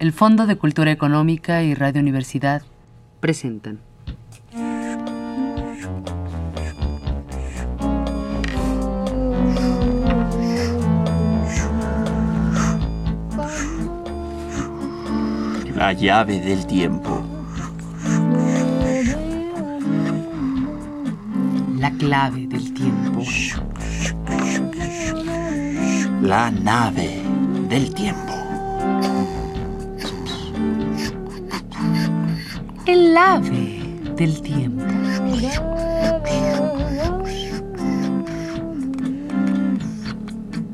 El Fondo de Cultura Económica y Radio Universidad presentan. La llave del tiempo. La clave del tiempo. La nave del tiempo. El ave del tiempo.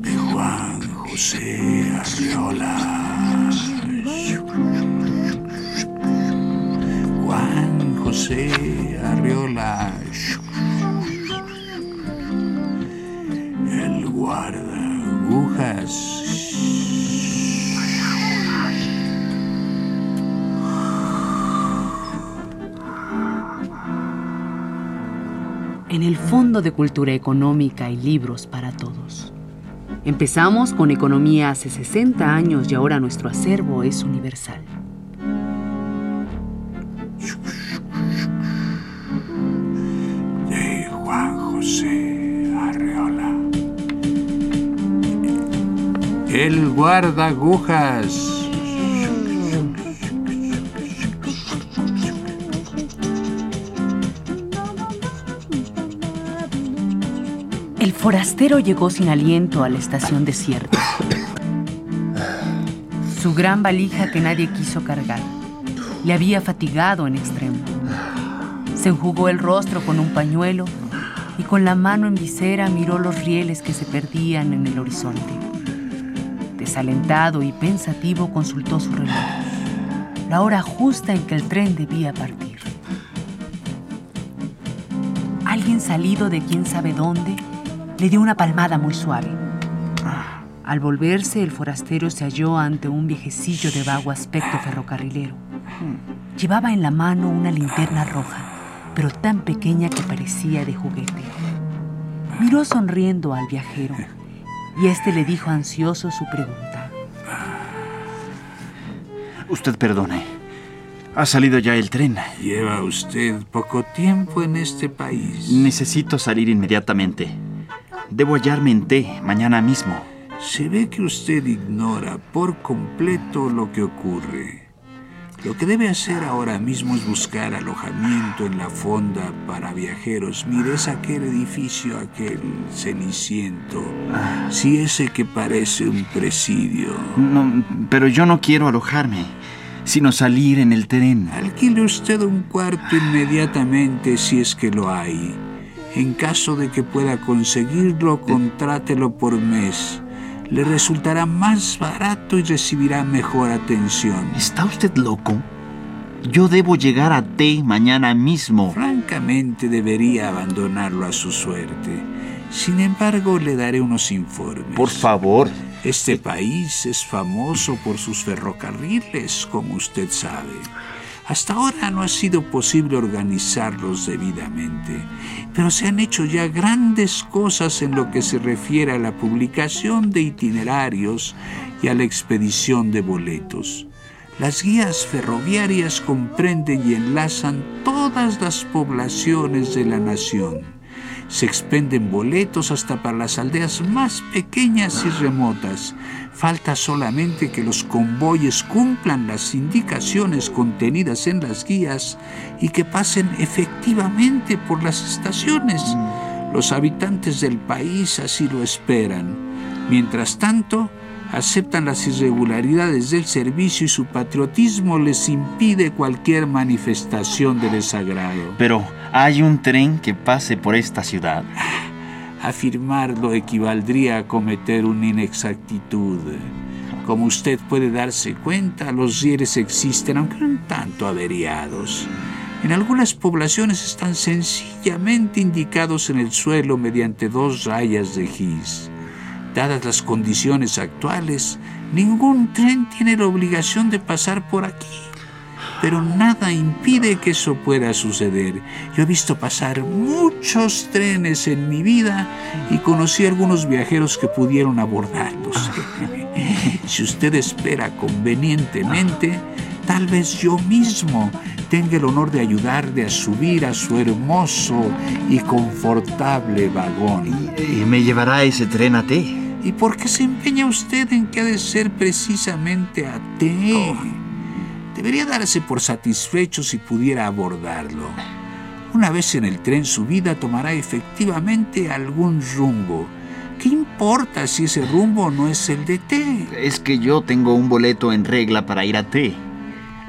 de Juan José Arriola. Juan José Arriola. En el Fondo de Cultura Económica y libros para todos. Empezamos con economía hace 60 años y ahora nuestro acervo es universal. de Juan José Arreola. El guarda agujas. Forastero llegó sin aliento a la estación desierta. Su gran valija que nadie quiso cargar le había fatigado en extremo. Se enjugó el rostro con un pañuelo y con la mano en visera miró los rieles que se perdían en el horizonte. Desalentado y pensativo consultó su reloj, la hora justa en que el tren debía partir. Alguien salido de quién sabe dónde le dio una palmada muy suave. Al volverse, el forastero se halló ante un viejecillo de vago aspecto ferrocarrilero. Llevaba en la mano una linterna roja, pero tan pequeña que parecía de juguete. Miró sonriendo al viajero y este le dijo ansioso su pregunta. Usted perdone. Ha salido ya el tren. Lleva usted poco tiempo en este país. Necesito salir inmediatamente. Debo hallarme en T mañana mismo. Se ve que usted ignora por completo lo que ocurre. Lo que debe hacer ahora mismo es buscar alojamiento en la fonda para viajeros. Mire, es aquel edificio, aquel ceniciento. Sí, ese que parece un presidio. No, pero yo no quiero alojarme, sino salir en el tren. Alquile usted un cuarto inmediatamente si es que lo hay. En caso de que pueda conseguirlo, contrátelo por mes. Le resultará más barato y recibirá mejor atención. ¿Está usted loco? Yo debo llegar a T mañana mismo. Francamente debería abandonarlo a su suerte. Sin embargo, le daré unos informes. Por favor. Este país es famoso por sus ferrocarriles, como usted sabe. Hasta ahora no ha sido posible organizarlos debidamente, pero se han hecho ya grandes cosas en lo que se refiere a la publicación de itinerarios y a la expedición de boletos. Las guías ferroviarias comprenden y enlazan todas las poblaciones de la nación. Se expenden boletos hasta para las aldeas más pequeñas y remotas. Falta solamente que los convoyes cumplan las indicaciones contenidas en las guías y que pasen efectivamente por las estaciones. Los habitantes del país así lo esperan. Mientras tanto, aceptan las irregularidades del servicio y su patriotismo les impide cualquier manifestación de desagrado. Pero hay un tren que pase por esta ciudad. Afirmarlo equivaldría a cometer una inexactitud. Como usted puede darse cuenta, los rieles existen, aunque un tanto averiados. En algunas poblaciones están sencillamente indicados en el suelo mediante dos rayas de gis. Dadas las condiciones actuales, ningún tren tiene la obligación de pasar por aquí. Pero nada impide que eso pueda suceder. Yo he visto pasar muchos trenes en mi vida y conocí algunos viajeros que pudieron abordarlos. si usted espera convenientemente, tal vez yo mismo tenga el honor de ayudarle a subir a su hermoso y confortable vagón. ¿Y me llevará ese tren a T? ¿Y por qué se empeña usted en que ha de ser precisamente a T? Debería darse por satisfecho si pudiera abordarlo. Una vez en el tren su vida tomará efectivamente algún rumbo. ¿Qué importa si ese rumbo no es el de T? Es que yo tengo un boleto en regla para ir a T.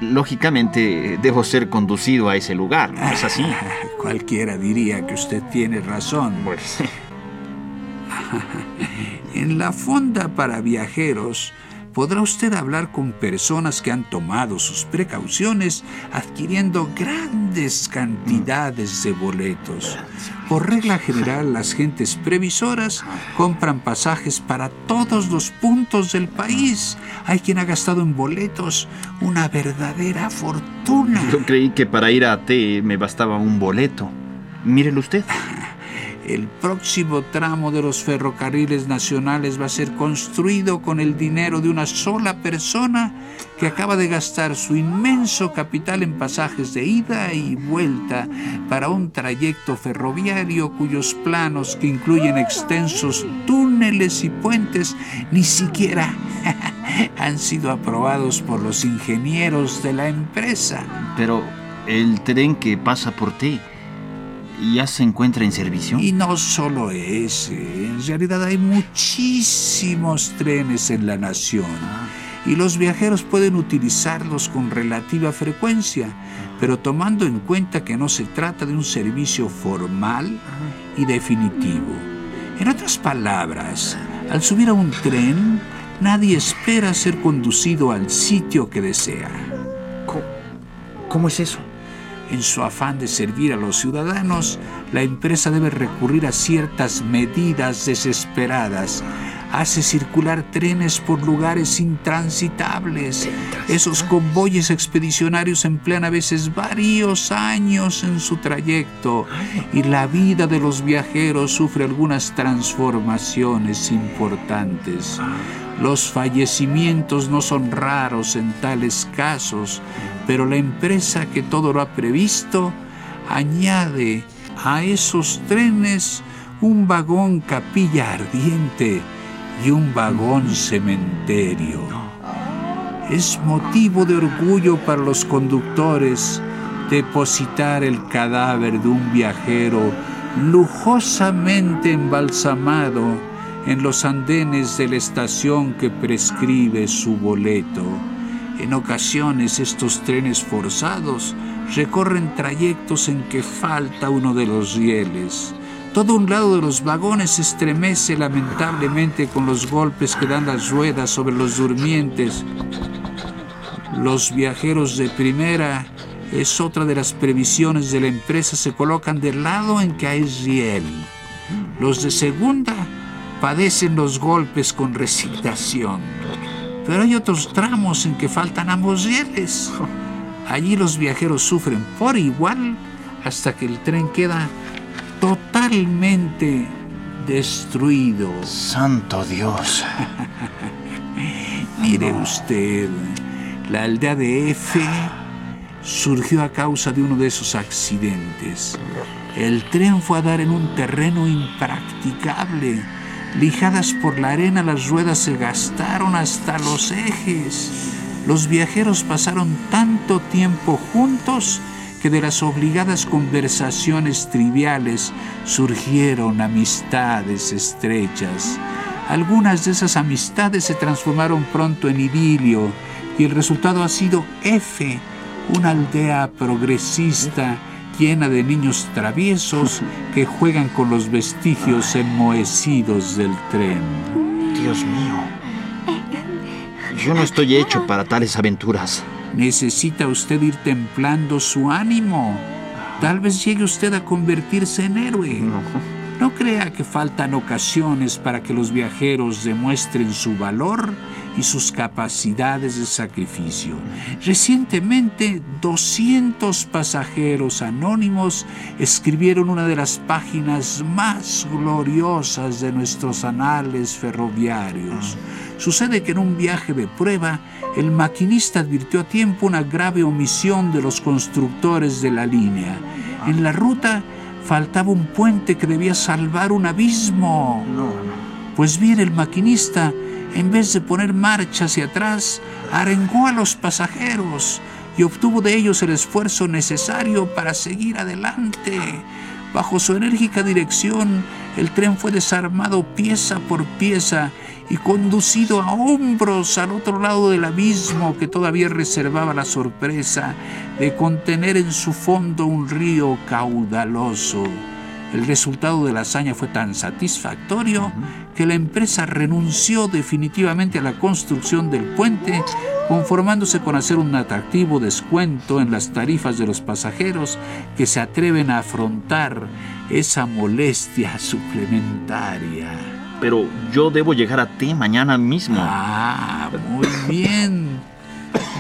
Lógicamente debo ser conducido a ese lugar, ¿no es así? Cualquiera diría que usted tiene razón. Pues, En la fonda para viajeros podrá usted hablar con personas que han tomado sus precauciones adquiriendo grandes cantidades de boletos. Por regla general, las gentes previsoras compran pasajes para todos los puntos del país. Hay quien ha gastado en boletos una verdadera fortuna. yo creí que para ir a T me bastaba un boleto. Mírelo usted. El próximo tramo de los ferrocarriles nacionales va a ser construido con el dinero de una sola persona que acaba de gastar su inmenso capital en pasajes de ida y vuelta para un trayecto ferroviario cuyos planos que incluyen extensos túneles y puentes ni siquiera han sido aprobados por los ingenieros de la empresa. Pero el tren que pasa por T ya se encuentra en servicio. Y no solo ese, en realidad hay muchísimos trenes en la nación y los viajeros pueden utilizarlos con relativa frecuencia, pero tomando en cuenta que no se trata de un servicio formal y definitivo. En otras palabras, al subir a un tren, nadie espera ser conducido al sitio que desea. ¿Cómo, cómo es eso? En su afán de servir a los ciudadanos, la empresa debe recurrir a ciertas medidas desesperadas. Hace circular trenes por lugares intransitables. Esos convoyes expedicionarios emplean a veces varios años en su trayecto y la vida de los viajeros sufre algunas transformaciones importantes. Los fallecimientos no son raros en tales casos, pero la empresa que todo lo ha previsto añade a esos trenes un vagón capilla ardiente y un vagón cementerio. Es motivo de orgullo para los conductores depositar el cadáver de un viajero lujosamente embalsamado en los andenes de la estación que prescribe su boleto. En ocasiones estos trenes forzados recorren trayectos en que falta uno de los rieles. Todo un lado de los vagones se estremece lamentablemente con los golpes que dan las ruedas sobre los durmientes. Los viajeros de primera es otra de las previsiones de la empresa, se colocan del lado en que hay riel. Los de segunda padecen los golpes con resignación. Pero hay otros tramos en que faltan ambos rieles. Allí los viajeros sufren por igual hasta que el tren queda totalmente destruido. Santo Dios. Mire usted, la aldea de F surgió a causa de uno de esos accidentes. El tren fue a dar en un terreno impracticable. Lijadas por la arena, las ruedas se gastaron hasta los ejes. Los viajeros pasaron tanto tiempo juntos que de las obligadas conversaciones triviales surgieron amistades estrechas. Algunas de esas amistades se transformaron pronto en idilio y el resultado ha sido F, una aldea progresista llena de niños traviesos que juegan con los vestigios enmohecidos del tren. Dios mío. Yo no estoy hecho para tales aventuras. Necesita usted ir templando su ánimo. Tal vez llegue usted a convertirse en héroe. No crea que faltan ocasiones para que los viajeros demuestren su valor y sus capacidades de sacrificio. Recientemente, 200 pasajeros anónimos escribieron una de las páginas más gloriosas de nuestros anales ferroviarios. Sucede que en un viaje de prueba, el maquinista advirtió a tiempo una grave omisión de los constructores de la línea. En la ruta faltaba un puente que debía salvar un abismo. Pues bien, el maquinista, en vez de poner marcha hacia atrás, arengó a los pasajeros y obtuvo de ellos el esfuerzo necesario para seguir adelante. Bajo su enérgica dirección, el tren fue desarmado pieza por pieza y conducido a hombros al otro lado del abismo que todavía reservaba la sorpresa de contener en su fondo un río caudaloso. El resultado de la hazaña fue tan satisfactorio que la empresa renunció definitivamente a la construcción del puente, conformándose con hacer un atractivo descuento en las tarifas de los pasajeros que se atreven a afrontar esa molestia suplementaria. Pero yo debo llegar a ti mañana mismo. Ah, muy bien.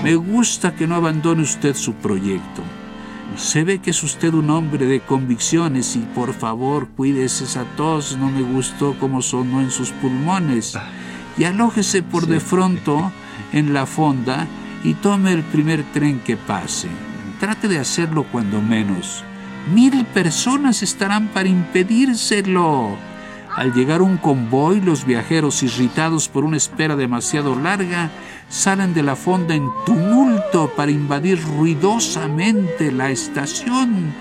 Me gusta que no abandone usted su proyecto. Se ve que es usted un hombre de convicciones y por favor cuídese esa tos, no me gustó como sonó en sus pulmones. Y alójese por de pronto en la fonda y tome el primer tren que pase. Trate de hacerlo cuando menos. Mil personas estarán para impedírselo. Al llegar un convoy, los viajeros, irritados por una espera demasiado larga, salen de la fonda en tumulto para invadir ruidosamente la estación.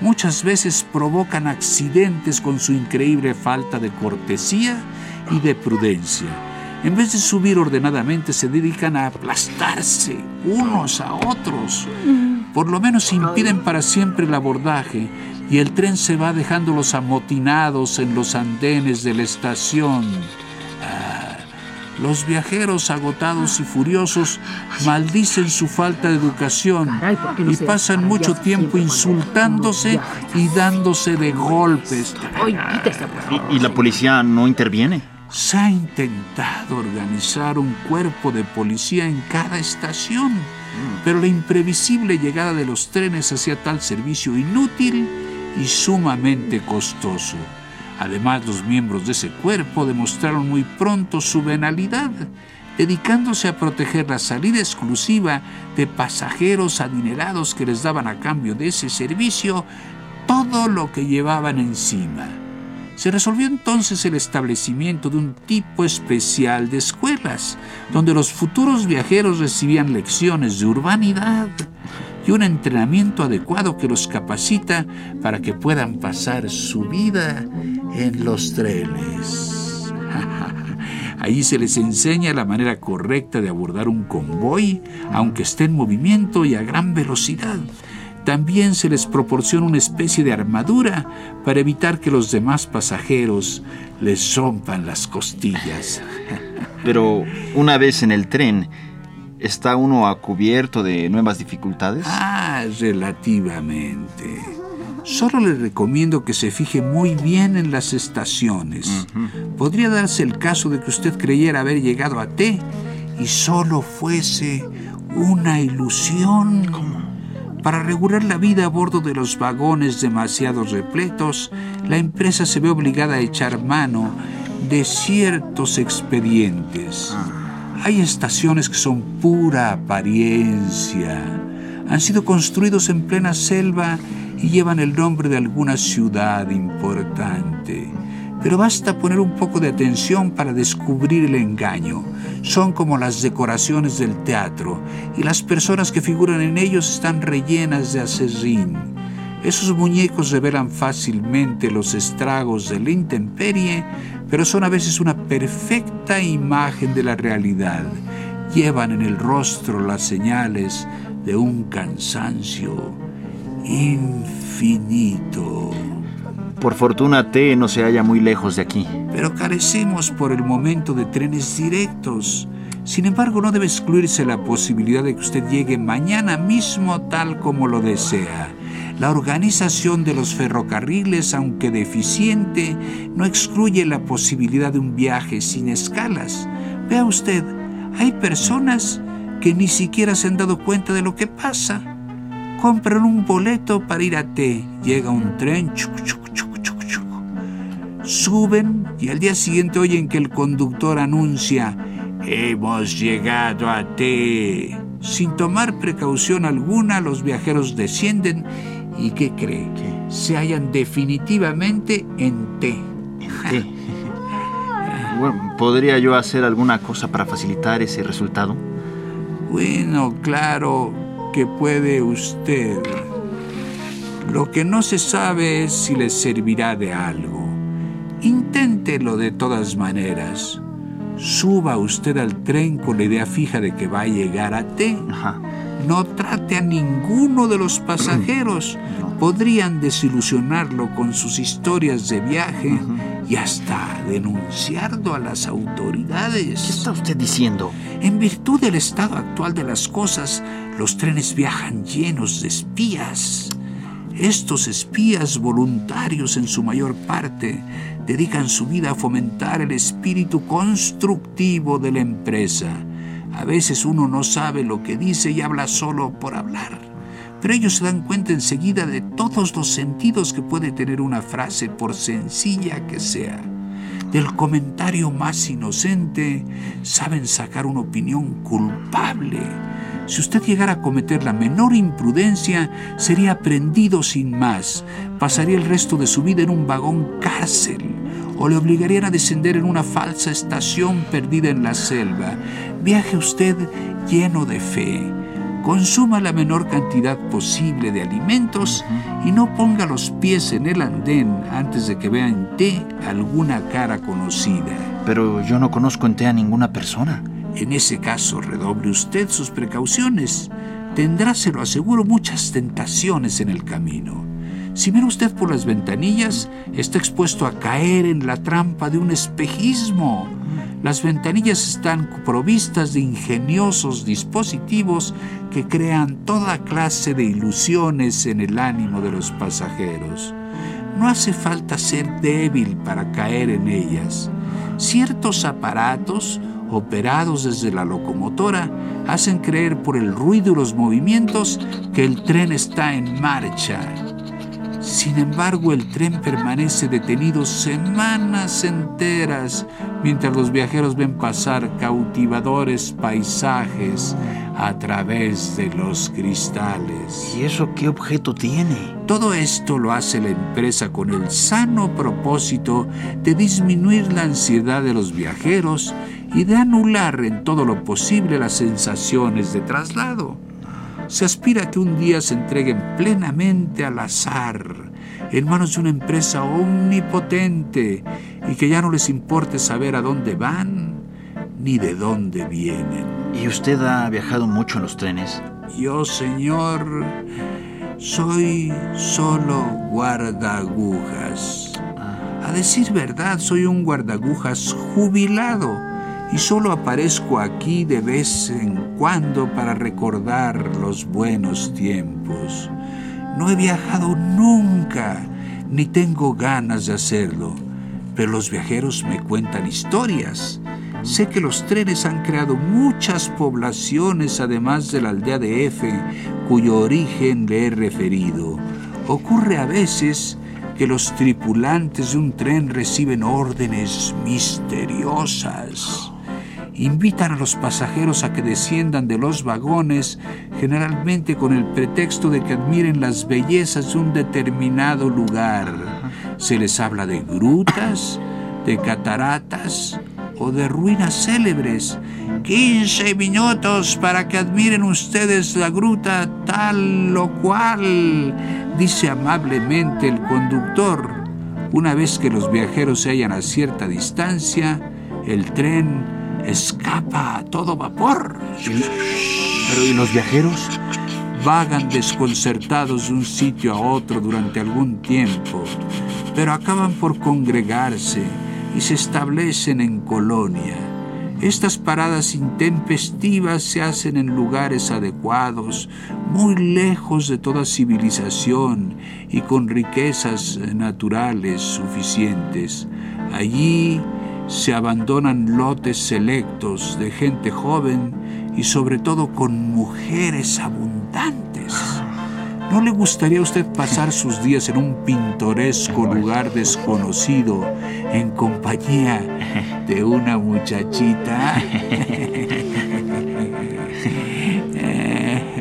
Muchas veces provocan accidentes con su increíble falta de cortesía y de prudencia. En vez de subir ordenadamente, se dedican a aplastarse unos a otros. Por lo menos impiden para siempre el abordaje y el tren se va dejándolos amotinados en los andenes de la estación. Los viajeros agotados y furiosos maldicen su falta de educación y pasan mucho tiempo insultándose y dándose de golpes. ¿Y, la policía no interviene? Se ha intentado organizar un cuerpo de policía en cada estación, pero la imprevisible llegada de los trenes hacía tal servicio inútil y sumamente costoso. Además, los miembros de ese cuerpo demostraron muy pronto su venalidad, dedicándose a proteger la salida exclusiva de pasajeros adinerados que les daban a cambio de ese servicio todo lo que llevaban encima. Se resolvió entonces el establecimiento de un tipo especial de escuelas, donde los futuros viajeros recibían lecciones de urbanidad, y un entrenamiento adecuado que los capacita para que puedan pasar su vida en los trenes. Ahí se les enseña la manera correcta de abordar un convoy, aunque esté en movimiento y a gran velocidad. También se les proporciona una especie de armadura para evitar que los demás pasajeros les rompan las costillas. Pero una vez en el tren, ¿Está uno a cubierto de nuevas dificultades? Ah, relativamente. Solo le recomiendo que se fije muy bien en las estaciones. Podría darse el caso de que usted creyera haber llegado a T y solo fuese una ilusión. Para regular la vida a bordo de los vagones demasiado repletos, la empresa se ve obligada a echar mano de ciertos expedientes. Ah. Hay estaciones que son pura apariencia. Han sido construidos en plena selva y llevan el nombre de alguna ciudad importante. Pero basta poner un poco de atención para descubrir el engaño. Son como las decoraciones del teatro y las personas que figuran en ellos están rellenas de acerrín. Esos muñecos revelan fácilmente los estragos de la intemperie pero son a veces una perfecta imagen de la realidad. Llevan en el rostro las señales de un cansancio infinito. Por fortuna T no se halla muy lejos de aquí. Pero carecemos por el momento de trenes directos. Sin embargo, no debe excluirse la posibilidad de que usted llegue mañana mismo tal como lo desea. La organización de los ferrocarriles, aunque deficiente, no excluye la posibilidad de un viaje sin escalas. Vea usted, Hay personas que ni siquiera se han dado cuenta de lo que pasa. Compran un boleto para ir a T. Llega un tren, chuc, chuc, chuc. Suben y al día siguiente oyen que el conductor anuncia, hemos llegado a T. Sin tomar precaución alguna, los viajeros descienden y ¿qué cree? Se hallan definitivamente en T. ¿Qué? Bueno, ¿podría yo hacer alguna cosa para facilitar ese resultado? Bueno, claro que puede usted. Lo que no se sabe es si le servirá de algo. Inténtelo de todas maneras. Suba usted al tren con la idea fija de que va a llegar a T. Ajá. No trate a ninguno de los pasajeros. Podrían desilusionarlo con sus historias de viaje y hasta denunciarlo a las ¿Qué autoridades. está usted diciendo? En virtud del estado actual de las cosas, los trenes viajan llenos de espías. Estos espías voluntarios en su mayor parte dedican su vida a fomentar el espíritu constructivo de la empresa. A veces uno no sabe lo que dice y habla solo por hablar. Pero ellos se dan cuenta enseguida de todos los sentidos que puede tener una frase por sencilla que sea. Del comentario más inocente saben sacar una opinión culpable. Si usted llegara a cometer la menor imprudencia, sería prendido sin más. Pasaría el resto de su vida en un vagón cárcel o le obligarían a descender en una falsa estación perdida en la selva. Viaje usted lleno de fe. Consuma la menor cantidad posible de alimentos y no ponga los pies en el andén antes de que vea en té alguna cara conocida. Pero yo no conozco en té a ninguna persona. En ese caso, redoble usted sus precauciones. Tendrá, se lo aseguro, muchas tentaciones en el camino. Si mira usted por las ventanillas, está expuesto a caer en la trampa de un espejismo. Las ventanillas están provistas de ingeniosos dispositivos que crean toda clase de ilusiones en el ánimo de los pasajeros. No hace falta ser débil para caer en ellas. Ciertos aparatos, operados desde la locomotora, hacen creer por el ruido y los movimientos que el tren está en marcha. Sin embargo, el tren permanece detenido semanas enteras mientras los viajeros ven pasar cautivadores paisajes a través de los cristales. ¿Y eso qué objeto tiene? Todo esto lo hace la empresa con el sano propósito de disminuir la ansiedad de los viajeros y de anular en todo lo posible las sensaciones de traslado. Se aspira a que un día se entreguen plenamente al azar, en manos de una empresa omnipotente y que ya no les importe saber a dónde van ni de dónde vienen. ¿Y usted ha viajado mucho en los trenes? Yo, señor, soy solo guardagujas. A decir verdad, soy un guardagujas jubilado y solo aparezco aquí de vez en cuando para recordar los buenos tiempos. No he viajado nunca, ni tengo ganas de hacerlo, pero los viajeros me cuentan historias. Sé que los trenes han creado muchas poblaciones además de la aldea de F, cuyo origen le he referido. Ocurre a veces que los tripulantes de un tren reciben órdenes misteriosas. Invitan a los pasajeros a que desciendan de los vagones, generalmente con el pretexto de que admiren las bellezas de un determinado lugar. Se les habla de grutas, de cataratas o de ruinas célebres. 15 minutos para que admiren ustedes la gruta tal o cual, dice amablemente el conductor. Una vez que los viajeros se hallan a cierta distancia, el tren escapa a todo vapor. ¿Pero y los viajeros? Vagan desconcertados de un sitio a otro durante algún tiempo, pero acaban por congregarse y se establecen en colonia. Estas paradas intempestivas se hacen en lugares adecuados, muy lejos de toda civilización y con riquezas naturales suficientes. Allí se abandonan lotes selectos de gente joven y sobre todo con mujeres abundantes. ¿No le gustaría a usted pasar sus días en un pintoresco lugar desconocido en compañía de una muchachita?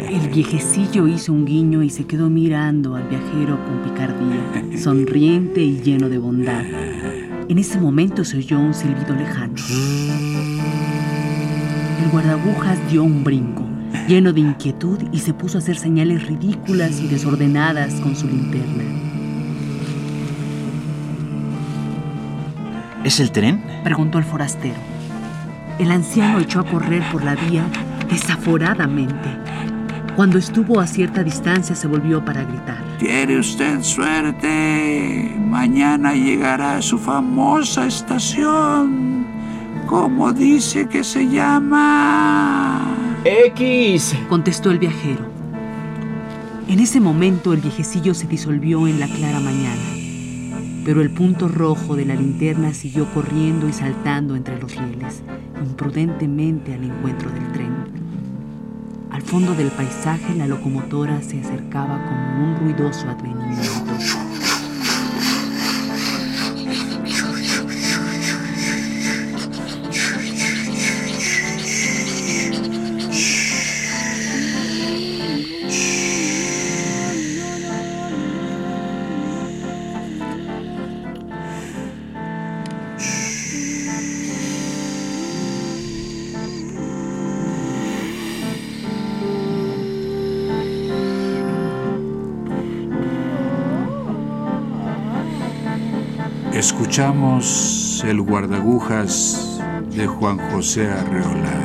El viejecillo hizo un guiño y se quedó mirando al viajero con picardía, sonriente y lleno de bondad. En ese momento se oyó un silbido lejano. El guardabujas dio un brinco, lleno de inquietud, y se puso a hacer señales ridículas y desordenadas con su linterna. ¿Es el tren? Preguntó el forastero. El anciano echó a correr por la vía desaforadamente. Cuando estuvo a cierta distancia se volvió para gritar. Tiene usted suerte. Mañana llegará a su famosa estación. ¿Cómo dice que se llama? X. Contestó el viajero. En ese momento el viejecillo se disolvió en la clara mañana, pero el punto rojo de la linterna siguió corriendo y saltando entre los rieles, imprudentemente al encuentro del tren. Fondo del paisaje la locomotora se acercaba como un ruidoso advenimiento. Escuchamos el guardagujas de Juan José Arreola.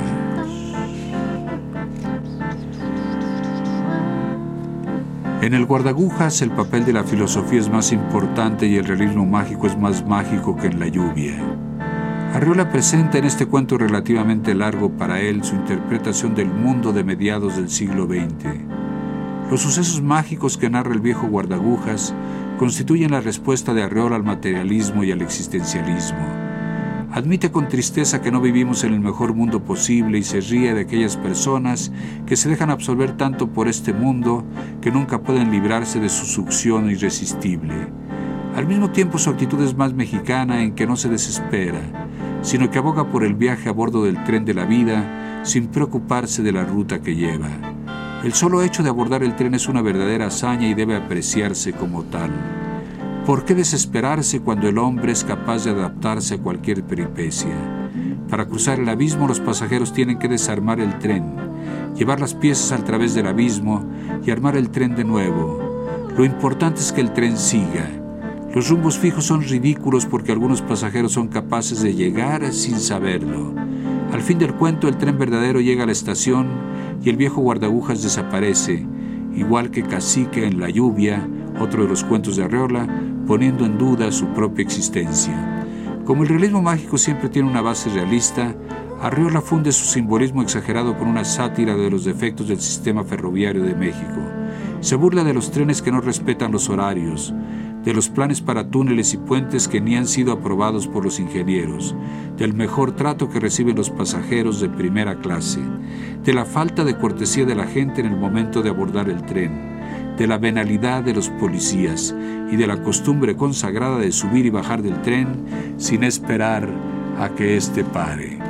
En el guardagujas el papel de la filosofía es más importante y el realismo mágico es más mágico que en la lluvia. Arreola presenta en este cuento relativamente largo para él su interpretación del mundo de mediados del siglo XX. Los sucesos mágicos que narra el viejo guardagujas constituyen la respuesta de Arreola al materialismo y al existencialismo. Admite con tristeza que no vivimos en el mejor mundo posible y se ríe de aquellas personas que se dejan absorber tanto por este mundo que nunca pueden librarse de su succión irresistible. Al mismo tiempo su actitud es más mexicana en que no se desespera, sino que aboga por el viaje a bordo del tren de la vida sin preocuparse de la ruta que lleva. El solo hecho de abordar el tren es una verdadera hazaña y debe apreciarse como tal. ¿Por qué desesperarse cuando el hombre es capaz de adaptarse a cualquier peripecia? Para cruzar el abismo los pasajeros tienen que desarmar el tren, llevar las piezas al través del abismo y armar el tren de nuevo. Lo importante es que el tren siga. Los rumbos fijos son ridículos porque algunos pasajeros son capaces de llegar sin saberlo. Al fin del cuento el tren verdadero llega a la estación y el viejo guardagujas desaparece, igual que Cacique en la lluvia, otro de los cuentos de Arreola, poniendo en duda su propia existencia. Como el realismo mágico siempre tiene una base realista, Arreola funde su simbolismo exagerado con una sátira de los defectos del sistema ferroviario de México. Se burla de los trenes que no respetan los horarios, de los planes para túneles y puentes que ni han sido aprobados por los ingenieros, del mejor trato que reciben los pasajeros de primera clase, de la falta de cortesía de la gente en el momento de abordar el tren, de la venalidad de los policías y de la costumbre consagrada de subir y bajar del tren sin esperar a que éste pare.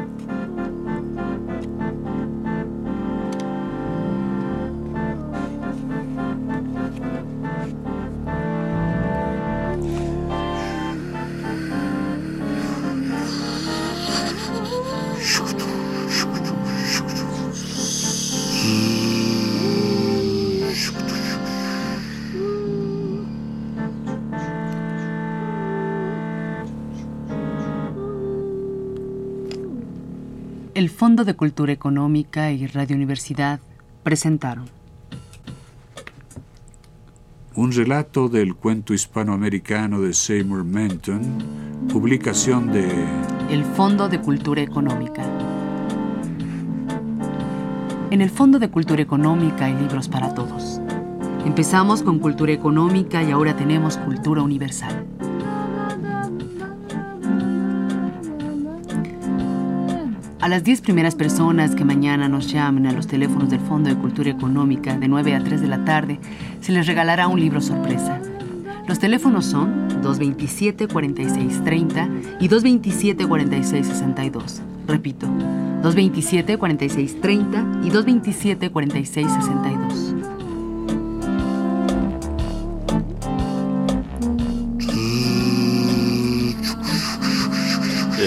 Fondo de Cultura Económica y Radio Universidad presentaron Un relato del cuento hispanoamericano de Seymour Menton, publicación de el Fondo de Cultura Económica. En el Fondo de Cultura Económica hay libros para todos. Empezamos con cultura económica y ahora tenemos cultura universal. A las 10 primeras personas que mañana nos llamen a los teléfonos del Fondo de Cultura Económica de 9 a 3 de la tarde, se les regalará un libro sorpresa. Los teléfonos son 227-4630 y 227-4662. Repito, 227-4630 y 227-4662.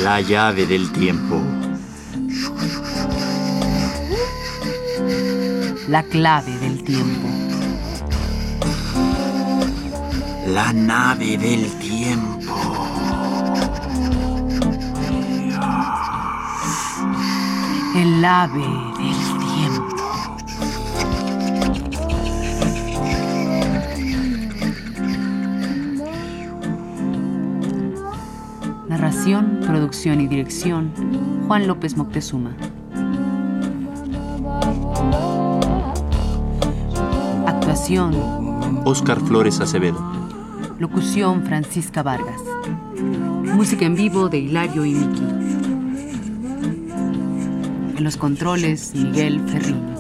La llave del tiempo. La clave del tiempo. La nave del tiempo. El ave del tiempo. Narración, producción y dirección, Juan López Moctezuma. Oscar Flores Acevedo. locución, Francisca Vargas. Música en vivo de Hilario y Miki. En los controles, Miguel Ferrini.